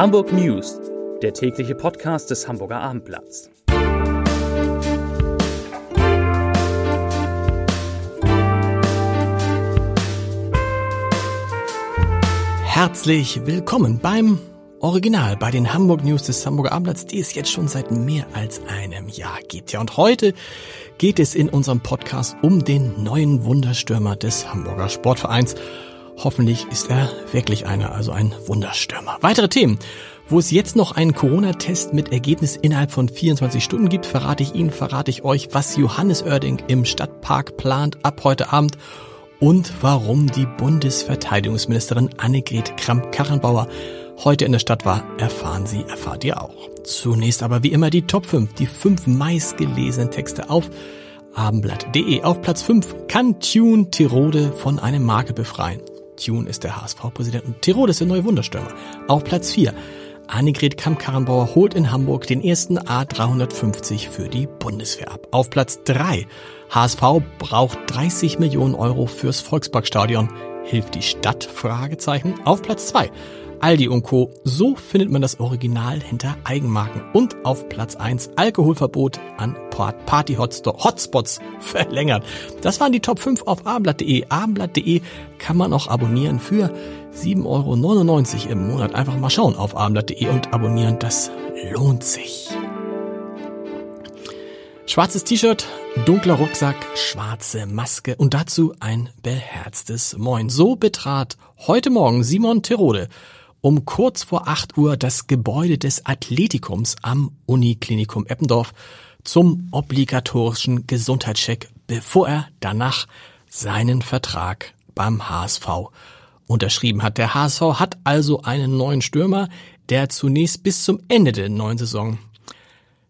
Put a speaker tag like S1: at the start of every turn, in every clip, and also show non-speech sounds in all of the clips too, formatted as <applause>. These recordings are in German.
S1: Hamburg News, der tägliche Podcast des Hamburger Abendblatts.
S2: Herzlich willkommen beim Original bei den Hamburg News des Hamburger Abendblatts, die es jetzt schon seit mehr als einem Jahr gibt. Ja, und heute geht es in unserem Podcast um den neuen Wunderstürmer des Hamburger Sportvereins. Hoffentlich ist er wirklich einer, also ein Wunderstürmer. Weitere Themen. Wo es jetzt noch einen Corona-Test mit Ergebnis innerhalb von 24 Stunden gibt, verrate ich Ihnen, verrate ich euch, was Johannes Oerding im Stadtpark plant ab heute Abend und warum die Bundesverteidigungsministerin Annegret Kramp-Karrenbauer heute in der Stadt war, erfahren Sie, erfahrt ihr auch. Zunächst aber wie immer die Top 5, die fünf meistgelesenen Texte auf abendblatt.de. Auf Platz 5 kann Tune Tirode von einem Makel befreien. Tune ist der HSV-Präsident und Tirode ist der neue Wunderstürmer. Auf Platz 4 Annegret Kamp-Karrenbauer holt in Hamburg den ersten A350 für die Bundeswehr ab. Auf Platz 3 HSV braucht 30 Millionen Euro fürs Volksparkstadion. Hilft die Stadt? Fragezeichen. Auf Platz 2 Aldi und Co. So findet man das Original hinter Eigenmarken. Und auf Platz 1 Alkoholverbot an Party-Hotspots <laughs> verlängert. Das waren die Top 5 auf abendblatt.de. Abendblatt.de kann man auch abonnieren für 7,99 Euro im Monat. Einfach mal schauen auf abendblatt.de und abonnieren. Das lohnt sich. Schwarzes T-Shirt, dunkler Rucksack, schwarze Maske und dazu ein beherztes Moin. So betrat heute Morgen Simon Terode um kurz vor 8 Uhr das Gebäude des Athletikums am Uniklinikum Eppendorf zum obligatorischen Gesundheitscheck, bevor er danach seinen Vertrag beim HSV unterschrieben hat. Der HSV hat also einen neuen Stürmer, der zunächst bis zum Ende der neuen Saison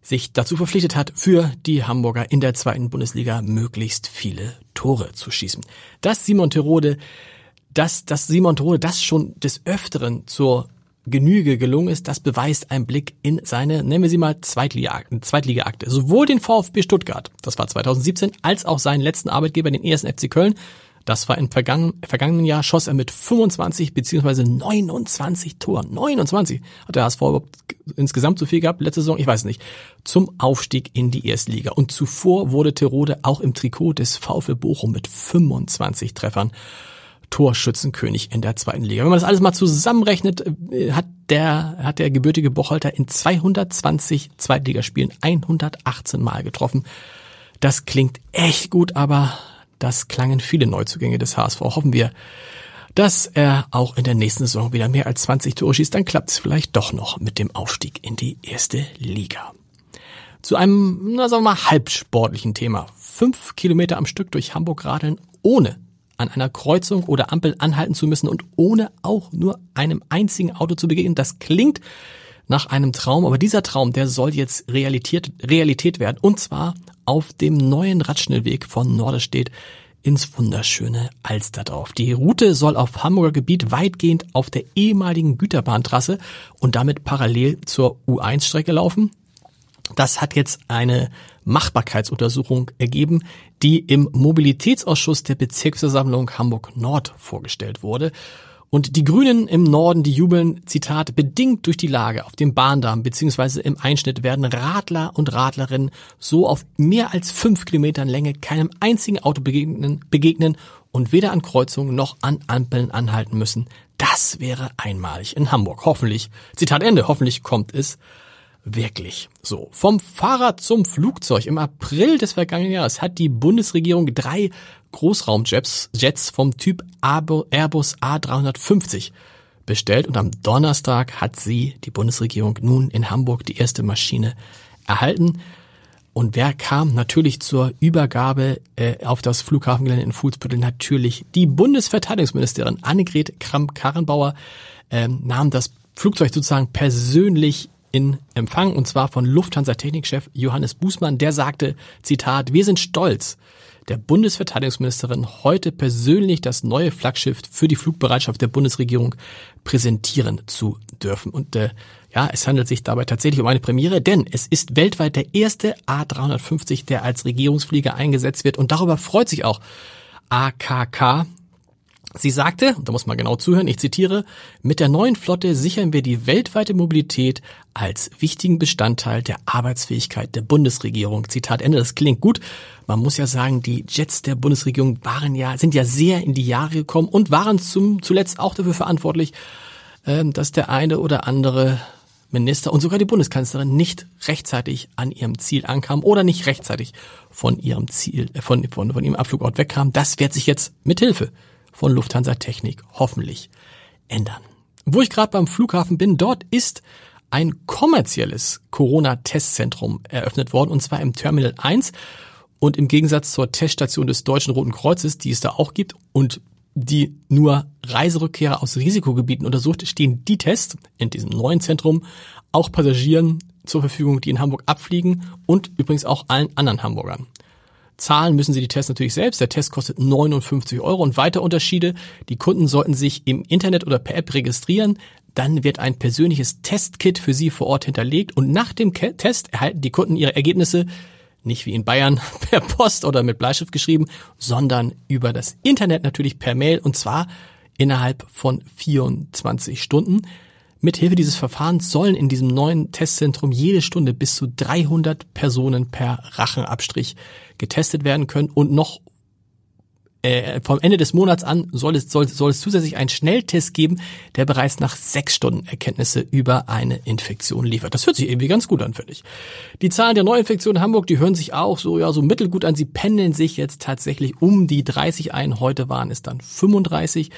S2: sich dazu verpflichtet hat, für die Hamburger in der zweiten Bundesliga möglichst viele Tore zu schießen. Dass Simon Terode dass, dass Simon Tode das schon des Öfteren zur Genüge gelungen ist, das beweist ein Blick in seine, nennen wir sie mal, Zweitliga-Akte. Zweitliga Sowohl den VfB Stuttgart, das war 2017, als auch seinen letzten Arbeitgeber, den ersten FC Köln, das war im vergangenen, vergangenen Jahr, schoss er mit 25 beziehungsweise 29 Toren. 29 hat der HSV überhaupt insgesamt so viel gehabt, letzte Saison, ich weiß nicht, zum Aufstieg in die erste Liga. Und zuvor wurde Terode auch im Trikot des VfB Bochum mit 25 Treffern Torschützenkönig in der zweiten Liga. Wenn man das alles mal zusammenrechnet, äh, hat der, hat der gebürtige Bocholter in 220 Zweitligaspielen 118 Mal getroffen. Das klingt echt gut, aber das klangen viele Neuzugänge des HSV. Hoffen wir, dass er auch in der nächsten Saison wieder mehr als 20 Tore schießt. Dann klappt es vielleicht doch noch mit dem Aufstieg in die erste Liga. Zu einem, na sagen wir mal, halbsportlichen Thema. Fünf Kilometer am Stück durch Hamburg radeln ohne an einer Kreuzung oder Ampel anhalten zu müssen und ohne auch nur einem einzigen Auto zu begegnen. Das klingt nach einem Traum, aber dieser Traum, der soll jetzt Realität, Realität werden. Und zwar auf dem neuen Radschnellweg von Norderstedt ins wunderschöne Alsterdorf. Die Route soll auf Hamburger Gebiet weitgehend auf der ehemaligen Güterbahntrasse und damit parallel zur U1-Strecke laufen. Das hat jetzt eine Machbarkeitsuntersuchung ergeben, die im Mobilitätsausschuss der Bezirksversammlung Hamburg Nord vorgestellt wurde. Und die Grünen im Norden, die jubeln, Zitat, bedingt durch die Lage auf dem Bahndamm bzw. im Einschnitt werden Radler und Radlerinnen so auf mehr als fünf Kilometern Länge keinem einzigen Auto begegnen, begegnen und weder an Kreuzungen noch an Ampeln anhalten müssen. Das wäre einmalig in Hamburg. Hoffentlich, Zitat Ende, hoffentlich kommt es wirklich so. Vom Fahrrad zum Flugzeug. Im April des vergangenen Jahres hat die Bundesregierung drei Großraumjets Jets vom Typ Airbus A350 bestellt und am Donnerstag hat sie, die Bundesregierung, nun in Hamburg die erste Maschine erhalten. Und wer kam natürlich zur Übergabe äh, auf das Flughafengelände in Fuhlsbüttel? Natürlich die Bundesverteidigungsministerin Annegret Kramp-Karrenbauer äh, nahm das Flugzeug sozusagen persönlich in Empfang und zwar von Lufthansa Technikchef Johannes Bußmann, der sagte, Zitat, wir sind stolz, der Bundesverteidigungsministerin heute persönlich das neue Flaggschiff für die Flugbereitschaft der Bundesregierung präsentieren zu dürfen. Und äh, ja, es handelt sich dabei tatsächlich um eine Premiere, denn es ist weltweit der erste A350, der als Regierungsflieger eingesetzt wird und darüber freut sich auch AKK, Sie sagte, und da muss man genau zuhören, ich zitiere, mit der neuen Flotte sichern wir die weltweite Mobilität als wichtigen Bestandteil der Arbeitsfähigkeit der Bundesregierung. Zitat Ende, das klingt gut. Man muss ja sagen, die Jets der Bundesregierung waren ja, sind ja sehr in die Jahre gekommen und waren zum, zuletzt auch dafür verantwortlich, ähm, dass der eine oder andere Minister und sogar die Bundeskanzlerin nicht rechtzeitig an ihrem Ziel ankam oder nicht rechtzeitig von ihrem Ziel, äh, von, von, von ihrem Abflugort wegkam. Das wird sich jetzt mit Hilfe von Lufthansa Technik hoffentlich ändern. Wo ich gerade beim Flughafen bin, dort ist ein kommerzielles Corona-Testzentrum eröffnet worden, und zwar im Terminal 1. Und im Gegensatz zur Teststation des Deutschen Roten Kreuzes, die es da auch gibt und die nur Reiserückkehrer aus Risikogebieten untersucht, stehen die Tests in diesem neuen Zentrum auch Passagieren zur Verfügung, die in Hamburg abfliegen und übrigens auch allen anderen Hamburgern. Zahlen müssen Sie die Tests natürlich selbst. Der Test kostet 59 Euro und weitere Unterschiede. Die Kunden sollten sich im Internet oder per App registrieren. Dann wird ein persönliches Testkit für Sie vor Ort hinterlegt und nach dem Test erhalten die Kunden ihre Ergebnisse nicht wie in Bayern <laughs> per Post oder mit Bleistift geschrieben, sondern über das Internet natürlich per Mail und zwar innerhalb von 24 Stunden. Mithilfe dieses Verfahrens sollen in diesem neuen Testzentrum jede Stunde bis zu 300 Personen per Rachenabstrich getestet werden können und noch äh, vom Ende des Monats an soll es, soll, soll es zusätzlich einen Schnelltest geben, der bereits nach sechs Stunden Erkenntnisse über eine Infektion liefert. Das hört sich irgendwie ganz gut an, finde ich. Die Zahlen der Neuinfektionen in Hamburg, die hören sich auch so, ja, so mittelgut an. Sie pendeln sich jetzt tatsächlich um die 30 ein. Heute waren es dann 35.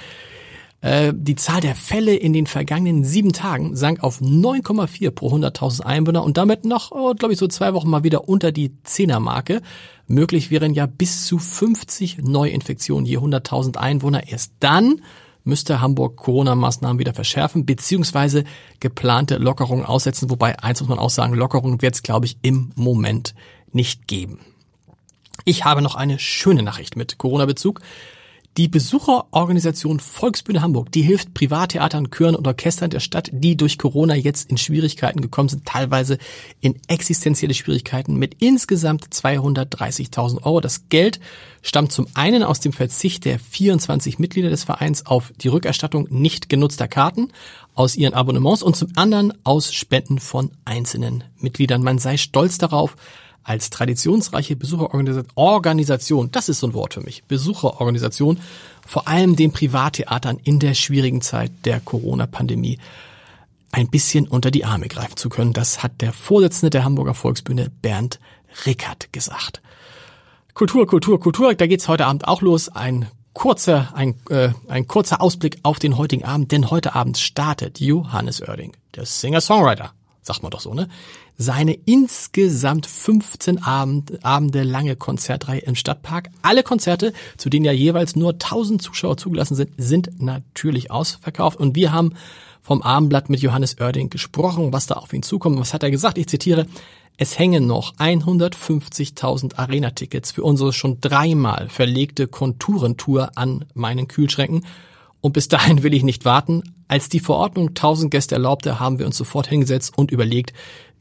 S2: Äh, die Zahl der Fälle in den vergangenen sieben Tagen sank auf 9,4 pro 100.000 Einwohner und damit noch, oh, glaube ich, so zwei Wochen mal wieder unter die Zehnermarke. Möglich wären ja bis zu 50 Neuinfektionen je 100.000 Einwohner. Erst dann müsste Hamburg Corona-Maßnahmen wieder verschärfen, beziehungsweise geplante Lockerungen aussetzen. Wobei, eins muss man auch sagen, Lockerungen wird es, glaube ich, im Moment nicht geben. Ich habe noch eine schöne Nachricht mit Corona-Bezug. Die Besucherorganisation Volksbühne Hamburg, die hilft Privattheatern, Chören und Orchestern der Stadt, die durch Corona jetzt in Schwierigkeiten gekommen sind, teilweise in existenzielle Schwierigkeiten mit insgesamt 230.000 Euro. Das Geld stammt zum einen aus dem Verzicht der 24 Mitglieder des Vereins auf die Rückerstattung nicht genutzter Karten aus ihren Abonnements und zum anderen aus Spenden von einzelnen Mitgliedern. Man sei stolz darauf, als traditionsreiche Besucherorganisation, das ist so ein Wort für mich, Besucherorganisation, vor allem den Privattheatern in der schwierigen Zeit der Corona-Pandemie ein bisschen unter die Arme greifen zu können. Das hat der Vorsitzende der Hamburger Volksbühne Bernd Rickert gesagt. Kultur, Kultur, Kultur, da geht's heute Abend auch los. Ein kurzer, ein, äh, ein kurzer Ausblick auf den heutigen Abend, denn heute Abend startet Johannes Oerding, der Singer-Songwriter, sagt man doch so, ne? Seine insgesamt 15 Abend, Abende lange Konzertreihe im Stadtpark. Alle Konzerte, zu denen ja jeweils nur 1000 Zuschauer zugelassen sind, sind natürlich ausverkauft. Und wir haben vom Abendblatt mit Johannes Oerding gesprochen, was da auf ihn zukommt. Was hat er gesagt? Ich zitiere. Es hängen noch 150.000 Arena-Tickets für unsere schon dreimal verlegte Konturentour an meinen Kühlschränken. Und bis dahin will ich nicht warten. Als die Verordnung 1000 Gäste erlaubte, haben wir uns sofort hingesetzt und überlegt,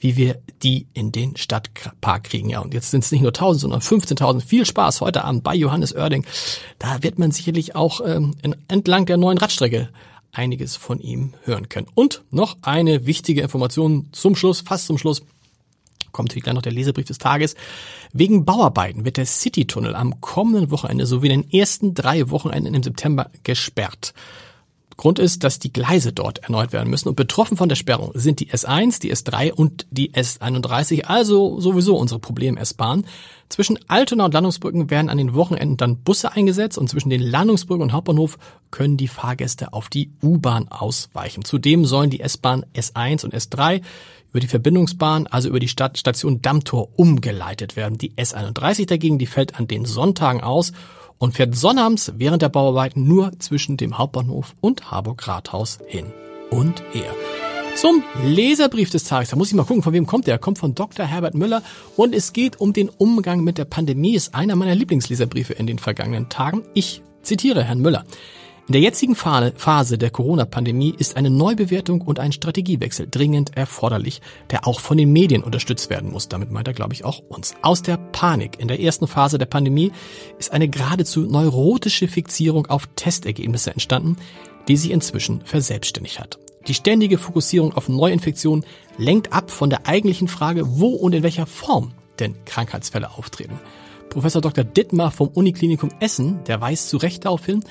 S2: wie wir die in den Stadtpark kriegen. Ja, und jetzt sind es nicht nur 1000, sondern 15.000. Viel Spaß heute Abend bei Johannes Oerding. Da wird man sicherlich auch ähm, entlang der neuen Radstrecke einiges von ihm hören können. Und noch eine wichtige Information zum Schluss, fast zum Schluss. Kommt hier gleich noch der Lesebrief des Tages. Wegen Bauarbeiten wird der Citytunnel am kommenden Wochenende sowie in den ersten drei Wochenenden im September gesperrt. Grund ist, dass die Gleise dort erneut werden müssen und betroffen von der Sperrung sind die S1, die S3 und die S31, also sowieso unsere Problem-S-Bahn. Zwischen Altona und Landungsbrücken werden an den Wochenenden dann Busse eingesetzt und zwischen den Landungsbrücken und Hauptbahnhof können die Fahrgäste auf die U-Bahn ausweichen. Zudem sollen die S-Bahn S1 und S3 über die Verbindungsbahn, also über die Stadt Station Dammtor umgeleitet werden. Die S31 dagegen, die fällt an den Sonntagen aus und fährt sonnabends während der Bauarbeiten nur zwischen dem Hauptbahnhof und Harburg Rathaus hin und her. Zum Leserbrief des Tages. Da muss ich mal gucken, von wem kommt der. Kommt von Dr. Herbert Müller und es geht um den Umgang mit der Pandemie. Ist einer meiner Lieblingsleserbriefe in den vergangenen Tagen. Ich zitiere Herrn Müller. In der jetzigen Phase der Corona-Pandemie ist eine Neubewertung und ein Strategiewechsel dringend erforderlich, der auch von den Medien unterstützt werden muss. Damit meint er, glaube ich, auch uns. Aus der Panik in der ersten Phase der Pandemie ist eine geradezu neurotische Fixierung auf Testergebnisse entstanden, die sich inzwischen verselbstständigt hat. Die ständige Fokussierung auf Neuinfektionen lenkt ab von der eigentlichen Frage, wo und in welcher Form denn Krankheitsfälle auftreten. Professor Dr. Dittmar vom Uniklinikum Essen, der weist zu Recht darauf hin,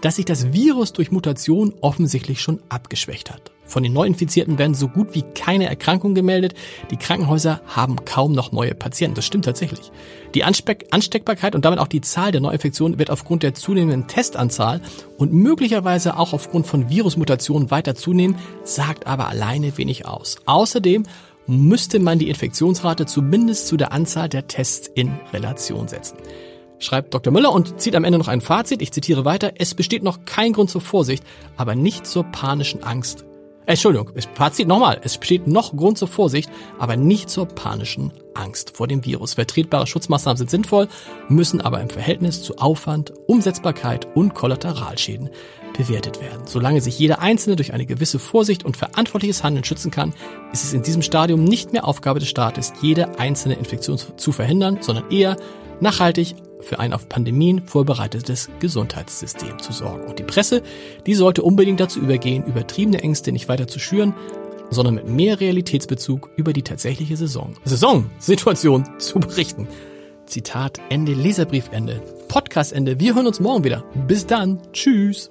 S2: dass sich das Virus durch Mutation offensichtlich schon abgeschwächt hat. Von den Neuinfizierten werden so gut wie keine Erkrankungen gemeldet. Die Krankenhäuser haben kaum noch neue Patienten. Das stimmt tatsächlich. Die Ansteckbarkeit und damit auch die Zahl der Neuinfektionen wird aufgrund der zunehmenden Testanzahl und möglicherweise auch aufgrund von Virusmutationen weiter zunehmen, sagt aber alleine wenig aus. Außerdem müsste man die Infektionsrate zumindest zu der Anzahl der Tests in Relation setzen schreibt Dr. Müller und zieht am Ende noch ein Fazit. Ich zitiere weiter. Es besteht noch kein Grund zur Vorsicht, aber nicht zur panischen Angst. Äh, Entschuldigung, Fazit nochmal. Es besteht noch Grund zur Vorsicht, aber nicht zur panischen Angst vor dem Virus. Vertretbare Schutzmaßnahmen sind sinnvoll, müssen aber im Verhältnis zu Aufwand, Umsetzbarkeit und Kollateralschäden bewertet werden. Solange sich jeder Einzelne durch eine gewisse Vorsicht und verantwortliches Handeln schützen kann, ist es in diesem Stadium nicht mehr Aufgabe des Staates, jede einzelne Infektion zu verhindern, sondern eher nachhaltig für ein auf Pandemien vorbereitetes Gesundheitssystem zu sorgen. Und die Presse, die sollte unbedingt dazu übergehen, übertriebene Ängste nicht weiter zu schüren, sondern mit mehr Realitätsbezug über die tatsächliche Saison, Saisonsituation <laughs> zu berichten. Zitat Ende, Leserbriefende, Podcastende. Wir hören uns morgen wieder. Bis dann. Tschüss.